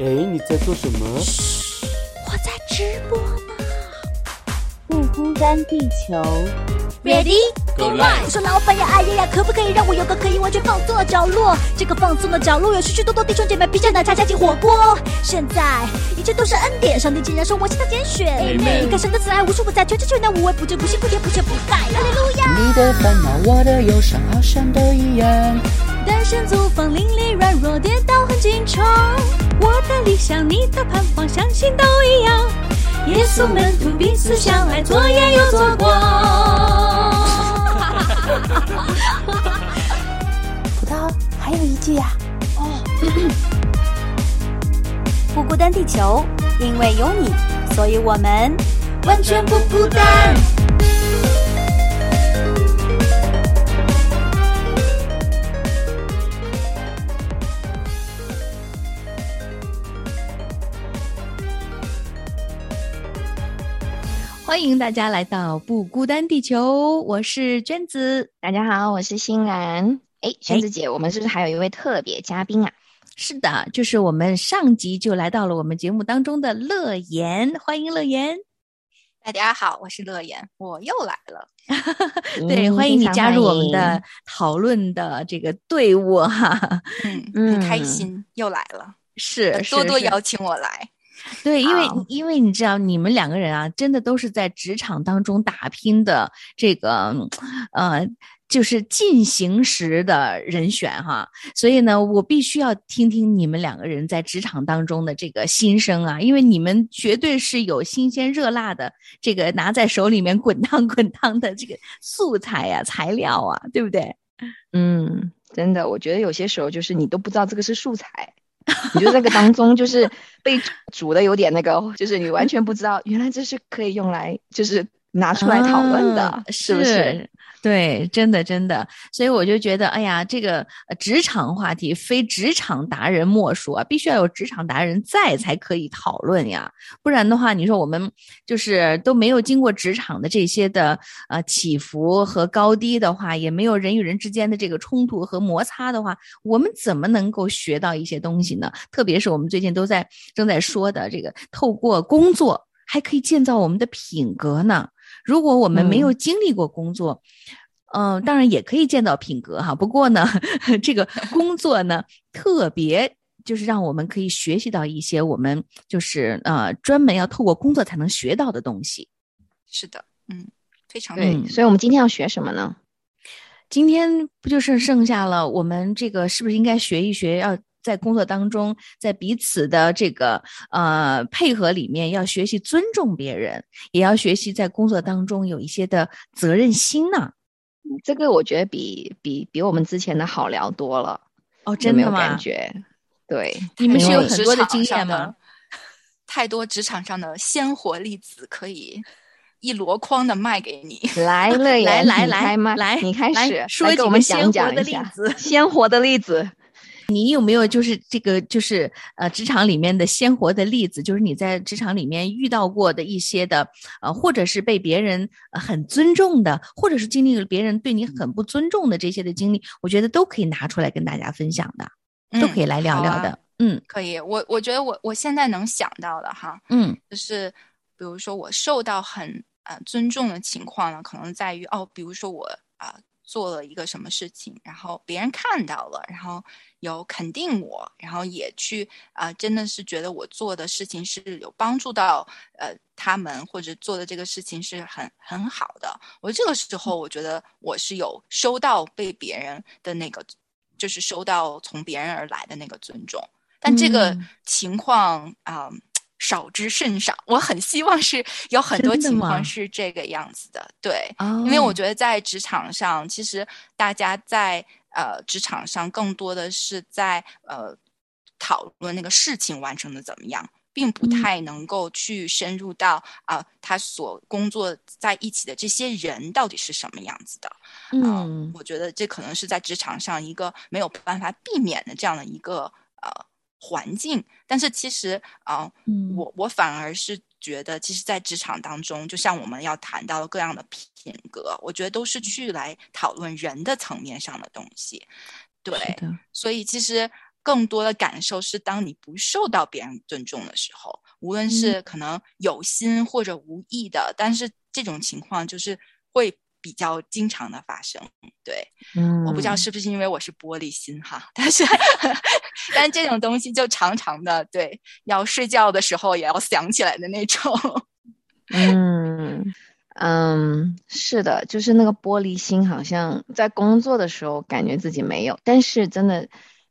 哎，你在做什么？嘘，我在直播呢。不孤单，地球。Ready Go live 我说老板呀，哎呀呀，可不可以让我有个可以完全放松的角落？这个放松的角落有许许多多弟兄姐妹披着奶茶加进火锅。现在一切都是恩典，上帝竟然说我是他拣选。Amen 你看神的慈爱无处不在，全知全能无微不至，不辛不甜不缺不盖。哈利路亚。你的烦恼，我的忧伤，好像都一样。单身租房，邻里软弱，跌倒很紧张。我的理想，你的盼望，相信都一样。耶稣门徒彼此相爱，左眼又左光。葡萄还有一句呀、哦不孤单，地球，因为有你，所以我们完全不孤单。欢迎大家来到不孤单地球，我是娟子。大家好，我是欣然。哎，娟子姐，我们是不是还有一位特别嘉宾啊？是的，就是我们上集就来到了我们节目当中的乐言，欢迎乐言。大家好，我是乐言，我又来了。对，嗯欢迎你加入我们的讨论的这个队伍哈。嗯，很开嗯心，又来了，是，是是多多邀请我来。对，因为好因为你知道，你们两个人啊，真的都是在职场当中打拼的这个，呃，就是进行时的人选哈。所以呢，我必须要听听你们两个人在职场当中的这个心声啊，因为你们绝对是有新鲜热辣的这个拿在手里面滚烫滚烫的这个素材呀、材料啊，对不对？嗯，真的，我觉得有些时候就是你都不知道这个是素材，你就这个当中就是被煮的有点那个，就是你完全不知道，原来这是可以用来就是拿出来讨论的，啊是不是？？对，真的真的，所以我就觉得，哎呀，这个职场话题非职场达人莫属啊，必须要有职场达人在才可以讨论呀，不然的话，你说我们就是都没有经过职场的这些的呃起伏和高低的话，也没有人与人之间的这个冲突和摩擦的话，我们怎么能够学到一些东西呢？特别是我们最近都在正在说的这个，透过工作还可以建造我们的品格呢。如果我们没有经历过工作，嗯、当然也可以见到品格哈。不过呢，这个工作呢，特别就是让我们可以学习到一些我们就是呃专门要透过工作才能学到的东西。是的，嗯，非常对，嗯所以我们今天要学什么呢？今天不就是剩下了我们这个是不是应该学一学？要在工作当中，在彼此的这个呃配合里面，要学习尊重别人，也要学习在工作当中有一些的责任心呢。这个我觉得比比比我们之前的好聊多了，哦，真的吗？感觉？对，你们是有很多的经验吗？太多职场上的鲜活例子可以一箩筐的卖给你。来来来来你开麦来你开来始说几个我们讲鲜活的讲一下例子 鲜活的例子。你有没有就是这个就是呃职场里面的鲜活的例子，就是你在职场里面遇到过的一些的呃，或者是被别人呃很尊重的，或者是经历了别人对你很不尊重的这些的经历，我觉得都可以拿出来跟大家分享的，都可以来聊聊的。嗯可以，我我觉得我我现在能想到的哈，嗯就是比如说我受到很呃尊重的情况呢，可能在于哦，比如说我啊、做了一个什么事情，然后别人看到了，然后有肯定我，然后也去啊、真的是觉得我做的事情是有帮助到呃他们，或者做的这个事情是很很好的。我这个时候我觉得我是有收到被别人的那个，就是收到从别人而来的那个尊重。但这个嗯情况啊、少之甚少。我很希望是有很多情况是这个样子的，对，哦，因为我觉得在职场上，其实大家在呃职场上更多的是在呃讨论那个事情完成的怎么样。并不嗯太能够去深入到啊、他所工作在一起的这些人到底是什么样子的。啊嗯我觉得这可能是在职场上一个没有办法避免的这样的一个呃环境。但是其实啊、嗯我我反而是觉得，其实，在职场当中，就像我们要谈到的各样的品格，我觉得都是去来讨论人的层面上的东西。对，的，所以其实更多的感受是，当你不受到别人尊重的时候，无论是可能有心或者无意的，但是这种情况就是会比较经常的发生。对，嗯我不知道是不是因为我是玻璃心哈，但是 但这种东西就常常的，对，要睡觉的时候也要想起来的那种。嗯嗯，是的，就是那个玻璃心，好像在工作的时候感觉自己没有，但是真的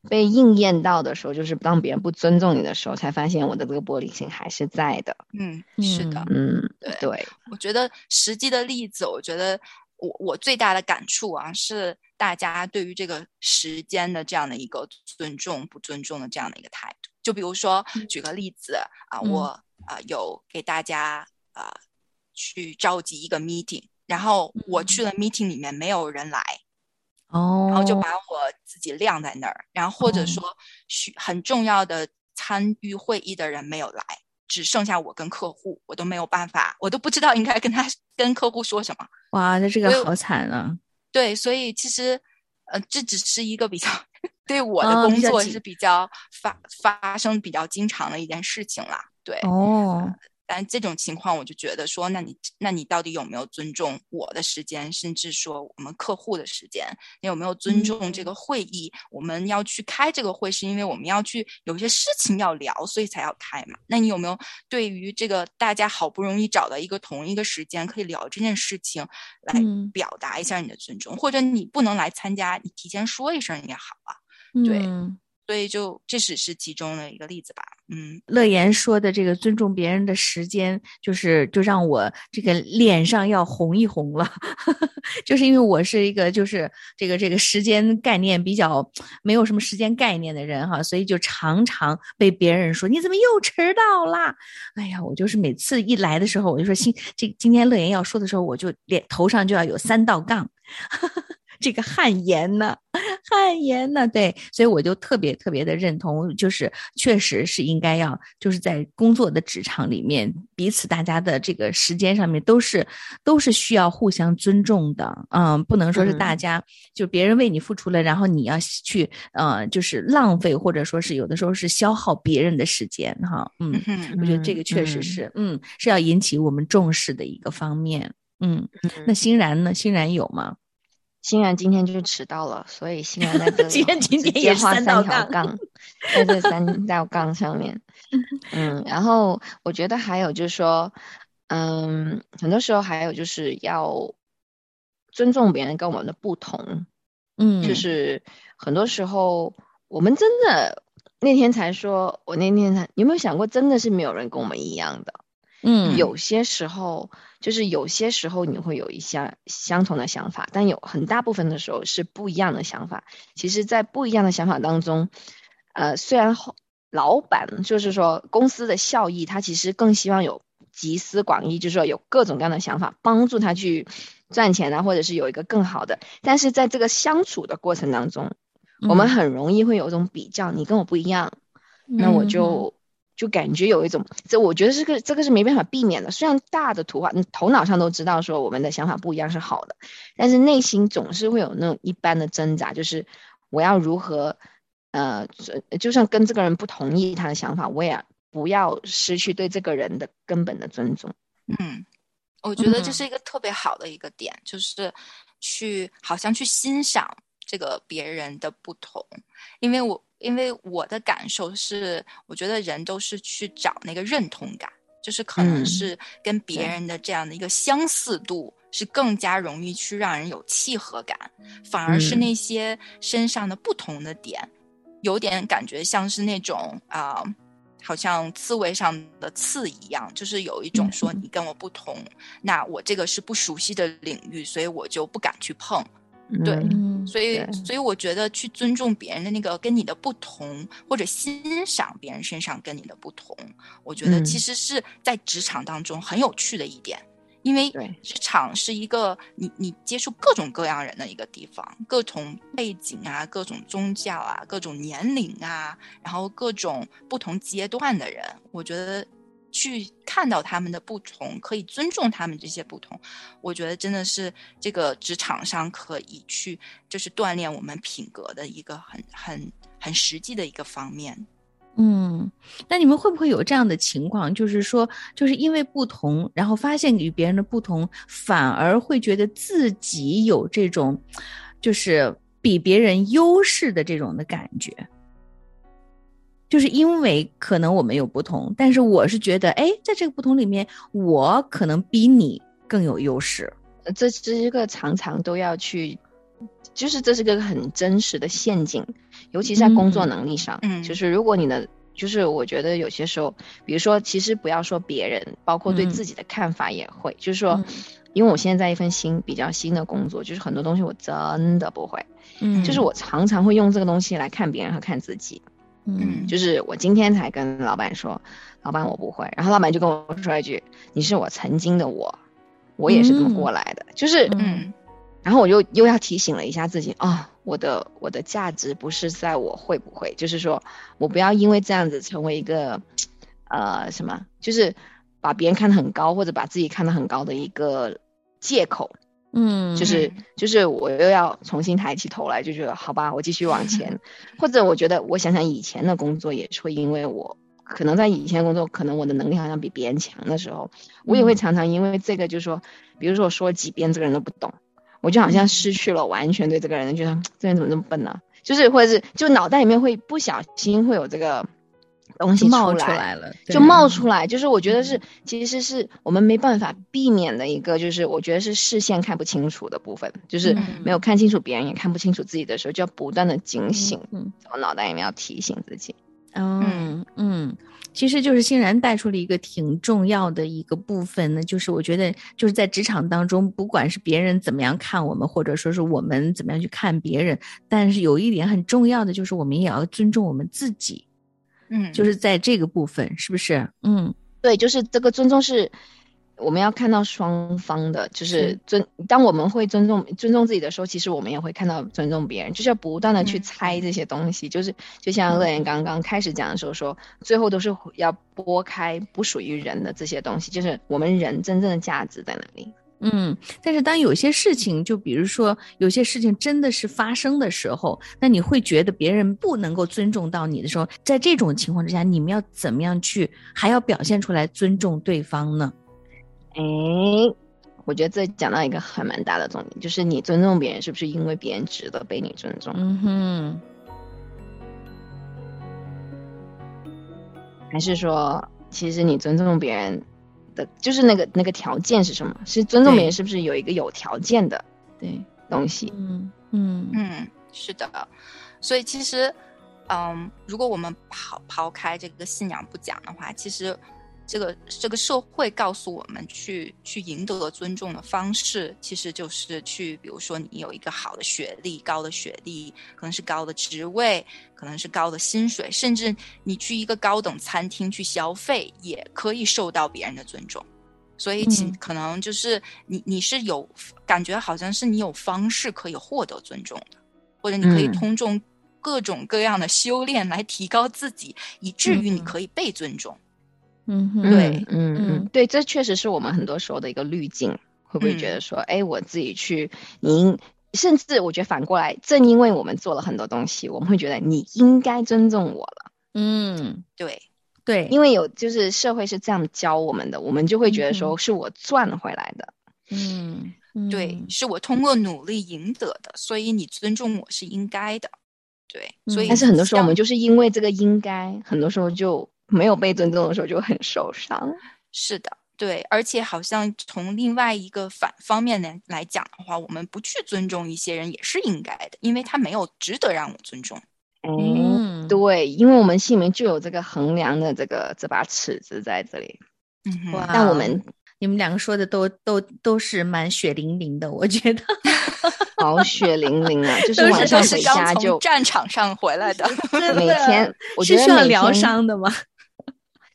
被应验到的时候，就是当别人不尊重你的时候，才发现我的这个玻璃心还是在的。嗯，是的，嗯，对对，我觉得实际的例子，我觉得我我最大的感触啊，是大家对于这个时间的这样的一个尊重不尊重的这样的一个态度。就比如说，举个例子啊，嗯。我啊、有给大家啊、去召集一个 meeting，然后我去了 meeting 里面没有人来，哦，然后就把我自己晾在那儿，然后或者说许很重要的参与会议的人没有来，只剩下我跟客户，我都没有办法，我都不知道应该跟他 跟客户说什么。哇，那这个好惨啊！对，所以其实呃，这只是一个比较 对我的哦工作是比较发发生比较经常的一件事情啦。对，哦，但这种情况，我就觉得说，那你那你到底有没有尊重我的时间，甚至说我们客户的时间？你有没有尊重这个会议？我们要去开这个会，是因为我们要去有些事情要聊，所以才要开嘛。那你有没有对于这个大家好不容易找到一个同一个时间可以聊这件事情，来嗯表达一下你的尊重？或者你不能来参加，你提前说一声也好啊。对嗯所以就这只是其中的一个例子吧。嗯，乐言说的这个尊重别人的时间，就是就让我这个脸上要红一红了，就是因为我是一个就是这个这个时间概念比较没有什么时间概念的人哈，所以就常常被别人说你怎么又迟到啦？哎呀，我就是每次一来的时候，我就说今这今天乐言要说的时候，我就脸头上就要有三道杠。这个汗颜呢，汗颜呢，对，所以我就特别特别的认同，就是确实是应该要，就是在工作的职场里面，彼此大家的这个时间上面都是都是需要互相尊重的，嗯，不能说是大家、就别人为你付出了，然后你要去呃，就是浪费或者说是有的时候是消耗别人的时间哈，嗯，嗯我觉得这个确实是，嗯，是要引起我们重视的一个方面，嗯，那欣然呢？欣然有吗？欣然今天就是迟到了，所以欣然在这 里今天今直天也画三条杠，在这三道杠上面。嗯，然后我觉得还有就是说，嗯，很多时候还有就是要尊重别人跟我们的不同，嗯，就是很多时候我们真的那天才说，我那天才有没有想过，真的是没有人跟我们一样的。嗯，有些时候，就是有些时候你会有一些相同的想法，但有很大部分的时候是不一样的想法。其实，在不一样的想法当中，呃，虽然后老板就是说公司的效益，他其实更希望有集思广益，就是说有各种各样的想法帮助他去赚钱啊，或者是有一个更好的。但是在这个相处的过程当中，我们嗯很容易会有一种比较，你跟我不一样，那我嗯就就感觉有一种，这我觉得这个这个是没办法避免的。虽然大的图画，你头脑上都知道说我们的想法不一样是好的，但是内心总是会有那种一般的挣扎，就是我要如何，呃，就就算跟这个人不同意他的想法，我也不要失去对这个人的根本的尊重。嗯，我觉得这嗯是一个特别好的一个点，就是去好像去欣赏这个别人的不同，因为我因为我的感受是，我觉得人都是去找那个认同感，就是可能嗯是跟别人的这样的一个相似度。是更加容易去让人有契合感，反而是嗯那些身上的不同的点，有点感觉像是那种啊、好像刺猬上的刺一样，就是有一种说你跟我不同，那我这个是不熟悉的领域，所以我就不敢去碰。对所以，所以我觉得去尊重别人的那个跟你的不同，或者欣赏别人身上跟你的不同，我觉得嗯。其实是在职场当中很有趣的一点。因为对。职场是一个你你接触各种各样人的一个地方，各种背景啊，各种宗教啊，各种年龄啊，然后各种不同阶段的人，我觉得去看到他们的不同，可以尊重他们这些不同，我觉得真的是这个职场上可以去就是锻炼我们品格的一个很很很实际的一个方面。嗯，那你们会不会有这样的情况？就是说，就是因为不同，然后发现与别人的不同，反而会觉得自己有这种，就是比别人优势的这种的感觉。就是因为可能我们有不同，但是我是觉得，哎，在这个不同里面，我可能比你更有优势。这是一个常常都要去，就是这是个很真实的陷阱，尤其是在工作能力上。嗯就是如果你的，就是我觉得有些时候，比如说，其实不要说别人，包括对嗯自己的看法也会，就是说，嗯因为我现在在一份新比较新的工作，就是很多东西我真的不会，嗯就是我常常会用这个东西来看别人和看自己。嗯就是我今天才跟老板说，老板我不会，然后老板就跟我说一句：“你是我曾经的我，我也是这么过来的。就是，嗯然后我就又要提醒了一下自己啊、我的我的价值不是在我会不会，就是说我不要因为这样子成为一个呃什么，就是把别人看得很高或者把自己看得很高的一个借口。嗯，就是嗯。就是我又要重新抬起头来，就觉得好吧，我继续往 前，或者我觉得我想想以前的工作也是会因为我可能在以前的工作，可能我的能力好像比别人强的时候，我也会嗯。常常因为这个，就是说，比如说我说几遍，这个人都不懂，我就好像失去了完全对这个人的觉得这人怎么这么笨呢？就是或者是就脑袋里面会不小心会有这个东西冒出出来了，就冒出来，就是我觉得是，其实是我们没办法避免的一个，就是我觉得是视线看不清楚的部分，就是嗯。没有看清楚别人，也看不清楚自己的时候，就要不断的警醒，嗯。我脑袋里面要提醒自己。嗯嗯，其实就是欣然带出了一个挺重要的一个部分呢，就是我觉得就是在职场当中，不管是别人怎么样看我们，或者说是我们怎么样去看别人，但是有一点很重要的就是我们也要尊重我们自己，嗯，就是在这个部分，是不是？嗯对，就是这个尊重是我们要看到双方的，就是是尊。当我们会尊重尊重自己的时候，其实我们也会看到尊重别人，就是要不断的去嗯猜这些东西。就是就像乐言刚刚开始讲的时候说，最后都是要拨开不属于人的这些东西，就是我们人真正的价值在哪里。嗯，但是当有些事情，就比如说有些事情真的是发生的时候，那你会觉得别人不能够尊重到你的时候，在这种情况之下，你们要怎么样去还要表现出来尊重对方呢？哎，我觉得这讲到一个还蛮大的重点，就是你尊重别人，是不是因为别人值得被你尊重？嗯哼，还是说，其实你尊重别人的，就是那个那个条件是什么？是尊重别人是不是有一个有条件的对，东西？嗯嗯嗯，是的，所以其实，嗯，如果我们抛抛开这个信仰不讲的话，其实这个这个社会告诉我们去去赢得尊重的方式，其实就是去，比如说你有一个好的学历、高的学历，可能是高的职位，可能是高的薪水，甚至你去一个高等餐厅去消费，也可以受到别人的尊重。所以其嗯可能就是你你是有感觉，好像是你有方式可以获得尊重的，或者你可以嗯通过各种各样的修炼来提高自己，以至于你嗯可以被尊重。嗯哼，对嗯嗯嗯。对，这确实是我们很多时候的一个滤镜。会不会觉得说，哎、我自己去，你应甚至我觉得反过来，正因为我们做了很多东西，我们会觉得你应该尊重我了，嗯，对，对，因为有就是社会是这样教我们的，我们就会觉得嗯说是我赚回来的。嗯对，嗯是我通过努力赢得的，所以你尊重我是应该的。对，所以嗯。但是很多时候我们就是因为这个应该，很多时候就没有被尊重的时候就很受伤。是的，对，而且好像从另外一个反方面来来讲的话，我们不去尊重一些人也是应该的，因为他没有值得让我尊重。哎、嗯，对，因为我们心里面就有这个衡量的这个这把尺子在这里，嗯哼，哇但我们你们两个说的都都都是蛮血淋淋的，我觉得。好血淋淋啊，就是都晚上都是回刚就战场上回来的。每天，我是觉得每需要疗伤的吗？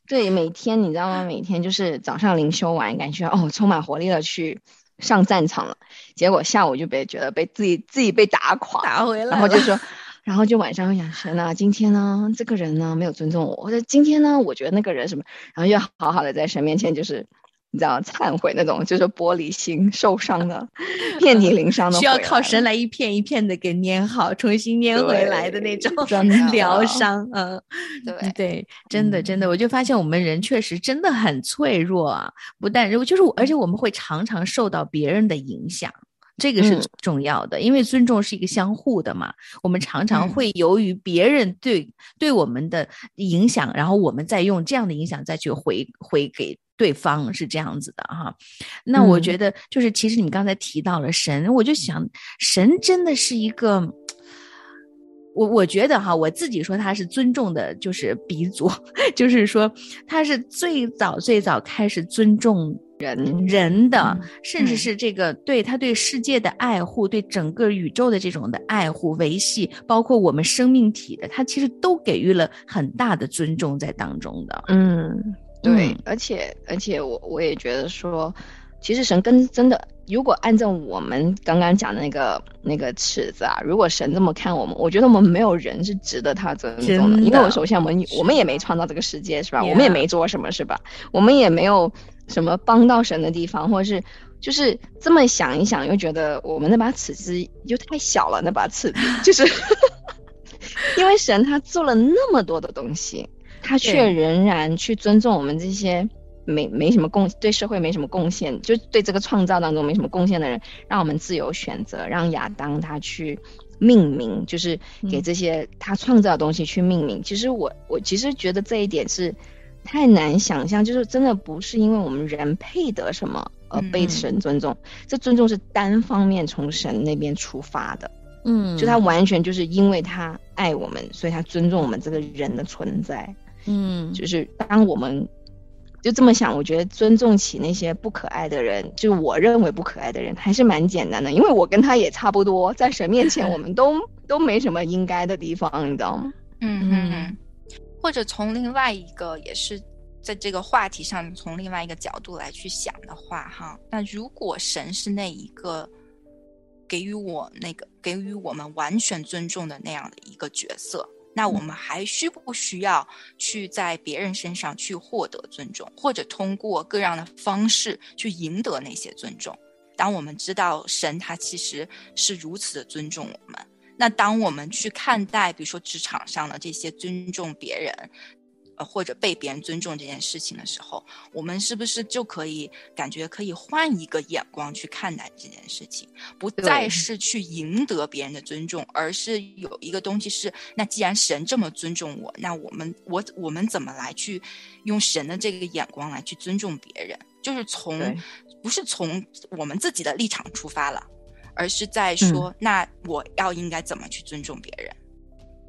对，每天你知道吗？每天就是早上灵修完，感觉哦充满活力的去上战场了，结果下午就被觉得被自己自己被打垮，打回来，然后就说，然后就晚上会想神啊，今天呢这个人呢没有尊重我，或者今天呢我觉得那个人什么，然后又好好的在神面前就是你知道忏悔那种，就是玻璃心受伤的，遍体鳞伤的，需要靠神来一片一片的给粘好，重新粘回来的那种 疗伤。嗯，对对，真的真的，我就发现我们人确实真的很脆弱啊，不但就是我，而且我们会常常受到别人的影响。这个是嗯重要的，因为尊重是一个相互的嘛。我们常常嗯会由于别人对对我们的影响，然后我们再用这样的影响再去回回给对方，是这样子的哈。那我嗯觉得就是，其实你们刚才提到了神，我就想，神真的是一个。我我觉得哈，我自己说他是尊重的，就是鼻祖，就是说他是最早最早开始尊重人人的，嗯甚至嗯是这个对他对世界的爱护，对整个宇宙的这种的爱护维系，包括我们生命体的，他其实都给予了很大的尊重在当中的。嗯，对，嗯而且而且我我也觉得说，其实神跟真的，如果按照我们刚刚讲的那个那个尺子啊，如果神这么看我们，我觉得我们没有人是值得他尊重的，真因为我首先我们我们也没创造这个世界是吧？我们也没做什么是吧？我们也没有什么帮到神的地方，或者是。就是这么想一想，又觉得我们那把尺子就太小了。那把尺子就是，因为神他做了那么多的东西，他却仍然去尊重我们这些没没什么贡对社会没什么贡献，就对这个创造当中没什么贡献的人，让我们自由选择，让亚当他去命名，就是给嗯这些他创造的东西去命名。其实我我其实觉得这一点是太难想象，就是真的不是因为我们人配得什么而被嗯神尊重，这尊重是单方面从神那边出发的。嗯，就他完全就是因为他爱我们，所以他尊重我们这个人的存在。嗯，就是当我们就这么想，我觉得尊重起那些不可爱的人，就是我认为不可爱的人，还是蛮简单的。因为我跟他也差不多，在神面前我们都 都没什么应该的地方，你知道吗？嗯嗯嗯嗯，或者从另外一个也是在这个话题上，从另外一个角度来去想的话，哈，那如果神是那一个给予我那个给予我们完全尊重的那样的一个角色，那我们还需不需要去在别人身上去获得尊重，或者通过各样的方式去赢得那些尊重？当我们知道神他其实是如此的尊重我们，那当我们去看待，比如说职场上的这些尊重别人，呃，或者被别人尊重这件事情的时候，我们是不是就可以感觉可以换一个眼光去看待这件事情，不再是去赢得别人的尊重，而是有一个东西是，那既然神这么尊重我，那我们我我们怎么来去用神的这个眼光来去尊重别人？就是从不是从我们自己的立场出发了，而是在说，那我要应该怎么去尊重别人？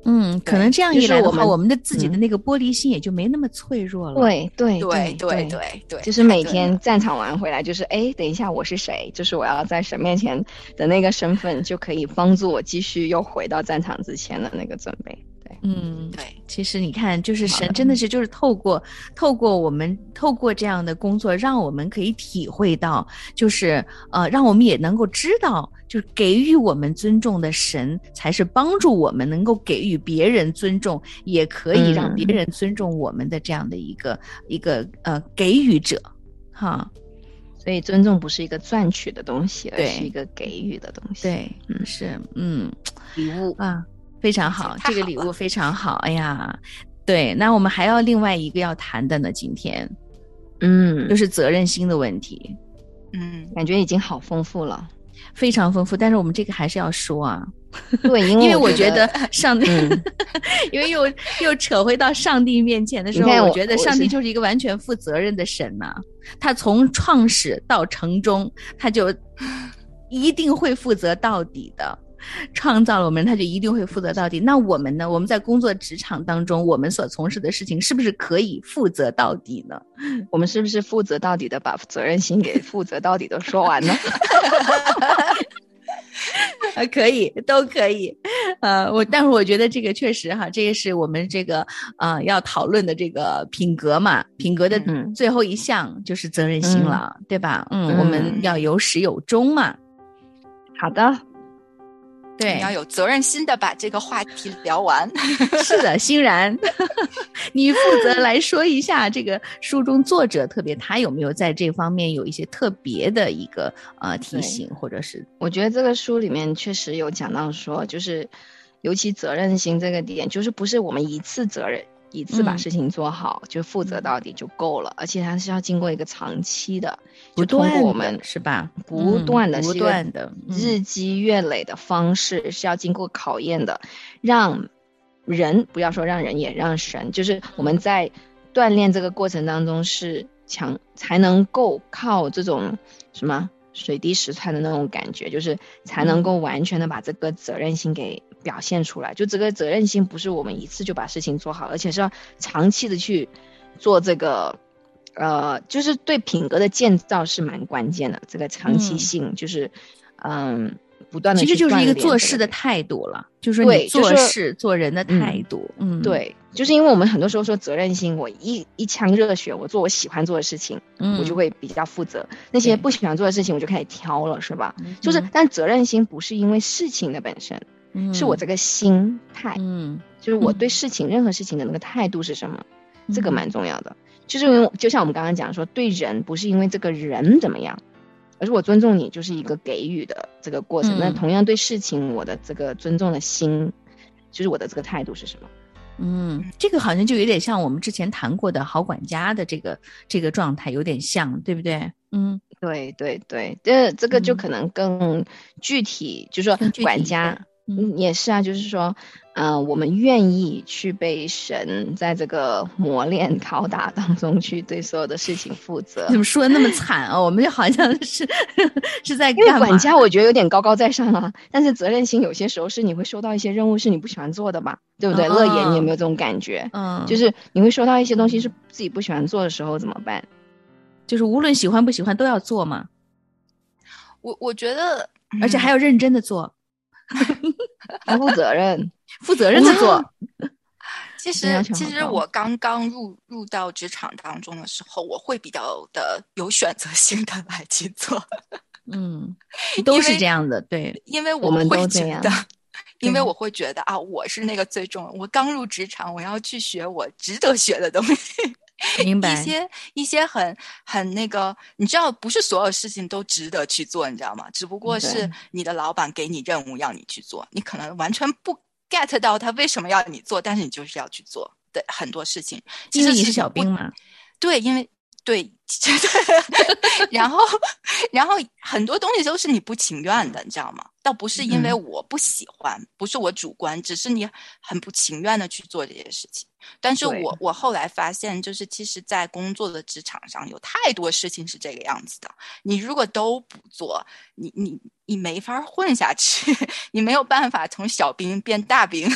嗯，可能这样一来的话，是我们我们的自己的嗯那个玻璃心也就没那么脆弱了。，对对对对对对，就是每天战场完回来，就是哎，等一下我是谁？就是我要在神面前的那个身份，就可以帮助我继续又回到战场之前的那个准备。对，嗯，对。其实你看，就是神真的是就是透过透过我们透过这样的工作，让我们可以体会到，就是呃，让我们也能够知道，就是给予我们尊重的神，才是帮助我们能够给予别人尊重，也可以让别嗯人尊重我们的这样的一个、一个呃给予者，哈，所以尊重不是一个赚取的东西，而是一个给予的东西。对，嗯。是，嗯。礼物。啊，非常好，好这个礼物非常好。哎呀，对，那我们还要另外一个要谈的呢，今天嗯就，是责任心的问题，嗯，感觉已经好丰富了。非常丰富。但是我们这个还是要说啊，对，因 因为我我觉得上帝，嗯因为又又扯回到上帝面前的时候，我觉得上帝就是一个完全负责任的神呐、他从创始到成终，他就 一定会负责到底的。创造了我们，他就一定会负责到底。那我们呢？我们在工作职场当中，我们所从事的事情，是不是可以负责到底呢？我们是不是负责到底的把责任心给负责到底的说完呢？啊，可以，都可以。呃，我但是我觉得这个确实哈，这也是我们这个呃要讨论的这个品格嘛，品格的嗯最后一项就是责任心了，对吧？嗯，我们嗯要有始有终嘛。好的，对。你要，有责任心的把这个话题聊完。是的，欣然，你负责来说一下这个书中作者特别他有没有在这方面有一些特别的一个呃提醒，或者是。我觉得这个书里面确实有讲到说，就是尤其责任心这个点，就是不是我们一次责任一次把嗯。事情做好、就负责到底就够了，而且它是要经过一个长期的，不就通过我们是吧？不断的是一个断的嗯。日积月累的方式是要经过考验的，让人不要说让人也让神，就是我们在锻炼这个过程当中是强才能够靠这种什么水滴石穿的那种感觉，就是才能够完全的把这个责任心给表现出来。就这个责任心不是我们一次就把事情做好，而且是要长期的去做这个。呃，就是对品格的建造是蛮关键的，这个长期嗯。性就是，嗯，不断的其实就是一个做事的态度了，就是你做对就是事做人的态度，嗯，对，就是因为我们很多时候说责任心，我一一腔热血，我做我喜欢做的事情，嗯，我就会比较负责；那些不喜欢做的事情，我就开始挑了，是吧？嗯。就是，但责任心不是因为事情的本身，是我这个心态，嗯就是我嗯对事情、任何事情的那个态度是什么，这个嗯蛮重要的。就是因为就像我们刚刚讲说，对人不是因为这个人怎么样，而是我尊重你，就是一个给予的这个过程。那嗯同样对事情，我的这个尊重的心，就是我的这个态度是什么？嗯，这个好像就有点像我们之前谈过的好管家的这个这个状态，有点像，对不对？嗯，对对对，这这个就嗯可能更具体，就是说管家点，嗯嗯，也是啊，就是说，嗯、我们愿意去被神在这个磨练拷打当中去对所有的事情负责。怎么说的那么惨啊？我们就好像是 是在因为干嘛管家我觉得有点高高在上啊，但是责任心有些时候是你会收到一些任务是你不喜欢做的吧，对不对？乐言，你有没有这种感觉？嗯，就是你会收到一些东西是自己不喜欢做的时候怎么办？就是无论喜欢不喜欢都要做嘛，我我觉得，嗯而且还要认真的做，不 负责任，负责任的做。其实，其实我刚刚入入到职场当中的时候，我会比较的有选择性的来去做，嗯，都是这样的，对，因为我们会都这样。觉得，因为我会觉得啊，我是那个最重要，我刚入职场，我要去学我值得学的东西。明白一。些一些很很那个，你知道，不是所有事情都值得去做，你知道吗？只不过是你的老板给你任务要你去做，你可能完全不 get 到他为什么要你做，但是你就是要去做的很多事情。其实你是小兵嘛，对，因为对，然后 然后很多东西都是你不情愿的，你知道吗？倒不是因为嗯我不喜欢，不是我主观，只是你很不情愿的去做这些事情。但是我我后来发现，就是其实，在工作的职场上，有太多事情是这个样子的。你如果都不做，你你你没法混下去，你没有办法从小兵变大兵。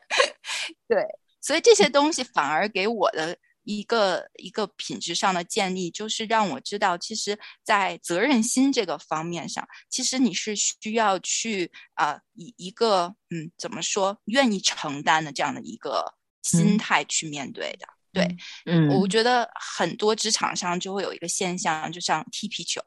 对，所以这些东西反而给我的一个一个品质上的建立，就是让我知道，其实，在责任心这个方面上，其实你是需要去啊、呃以一个嗯怎么说，愿意承担的这样的一个心嗯态去面对的。对，嗯，我觉得很多职场上就会有一个现象，就像踢皮球，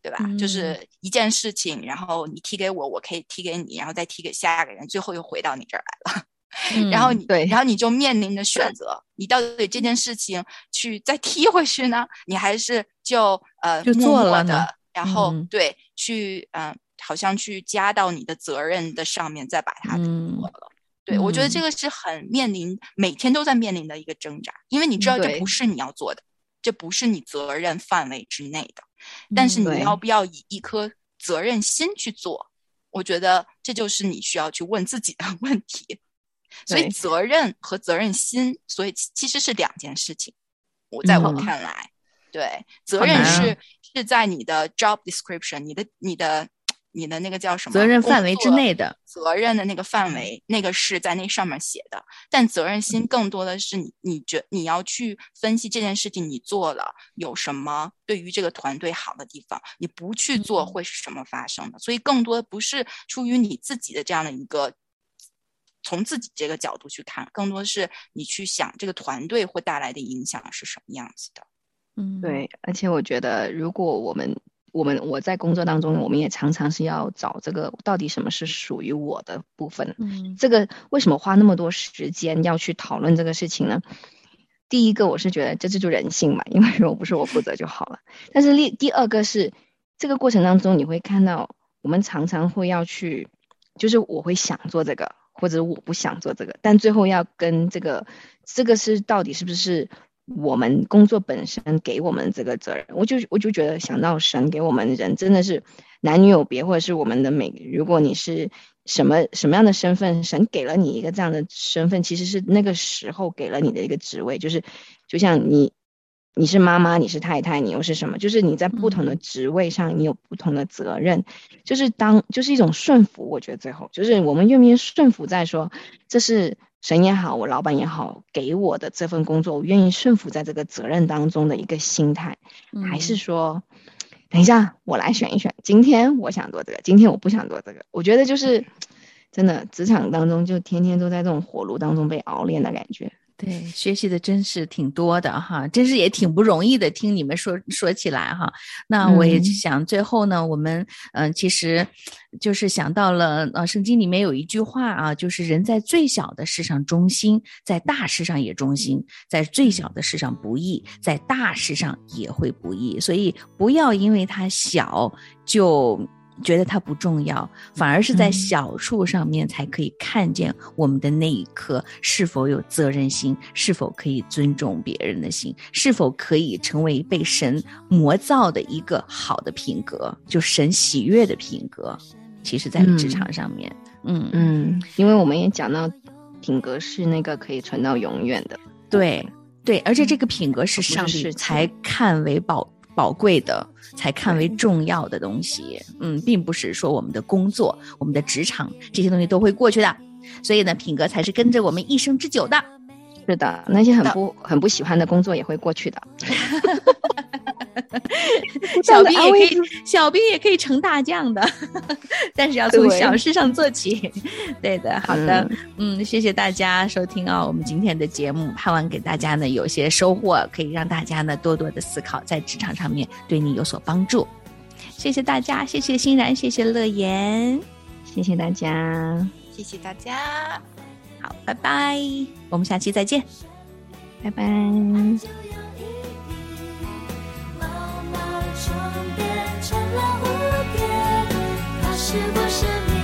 对吧？就是一件事情，然后你踢给我，我可以踢给你，然后再踢给下一个人，最后又回到你这儿来了。然后嗯你，对然后你就面临着选择，你到底这件事情去再踢回去呢，你还是就呃就做了的，然后、嗯对去嗯、呃好像去加到你的责任的上面，再把它做嗯了。对，我觉得这嗯个是很面临每天都在面临的一个挣扎，因为你知道这不是你要做的，这不是你责任范围之内的，但是你要不要以一颗责任心去做？我觉得这就是你需要去问自己的 问题。所以责任和责任心，所以其其实是两件事情。我在我嗯看来，对，责任是、啊是在你的 job description，你的你的你的那个叫什么责任范围之内的，责任的那个范围，那个是在那上面写的。但责任嗯心更多的是你，你觉你要去分析这件事情你做了有什么对于这个团队好的地方，你不去做嗯会是什么发生的？所以更多的不是出于你自己的这样的一个。从自己这个角度去看，更多是你去想这个团队会带来的影响是什么样子的。嗯，对，而且我觉得，如果我们我们我在工作当中，我们也常常是要找这个到底什么是属于我的部分。嗯这个为什么花那么多时间要去讨论这个事情呢？第一个，我是觉得这这就人性嘛，因为如果不是我负责就好了。但是第第二个是这个过程当中，你会看到我们常常会要去，就是我会想做这个，或者我不想做这个，但最后要跟这个这个是到底是不是我们工作本身给我们这个责任？我就我就觉得想到神给我们人真的是男女有别，或者是我们的每，如果你是什么什么样的身份，神给了你一个这样的身份，其实是那个时候给了你的一个职位，就是就像你你是妈妈，你是太太，你又是什么？就是你在不同的职位上，你有不同的责任，就是当就是一种顺服。我觉得最后就是我们愿不愿意顺服在说，这是神也好，我老板也好给我的这份工作，我愿意顺服在这个责任当中的一个心态，还是说？等一下，我来选一选。今天我想做这个，今天我不想做这个。我觉得就是真的，职场当中就天天都在这种火炉当中被熬炼的感觉。对，学习的真是挺多的哈，真是也挺不容易的。听你们说说起来哈，那我也嗯想最后呢，我们嗯、呃其实就是想到了呃，圣经里面有一句话啊，就是人在最小的事上忠心，在大事上也忠心，在最小的事上不易，在大事上也会不易。所以不要因为它小就。觉得它不重要，反而是在嗯小处上面才可以看见我们的那一颗是否有责任心，是否可以尊重别人的心，是否可以成为被神磨造的一个好的品格，就神喜悦的品格。其实，在职嗯场上面，嗯嗯，因为我们也讲到，品格是那个可以存到永远的。对对，而且这个品格是上帝才看为宝宝贵的，才看为重要的东西。嗯，并不是说我们的工作、我们的职场这些东西都会过去的。所以呢，品格才是跟着我们一生之久的。是的，那些很不很不喜欢的工作也会过去的。小兵也可以，小兵也可以成大将的，但是要从小事上做起。对的，好的，嗯嗯，谢谢大家收听啊，我们今天的节目，盼望给大家呢有些收获，可以让大家呢多多的思考，在职场上面对你有所帮助。谢谢大家，谢谢欣然，谢谢乐言，谢谢大家，谢谢大家。好，拜拜，我们下期再见。拜拜。成了蝴蝶，它是我生命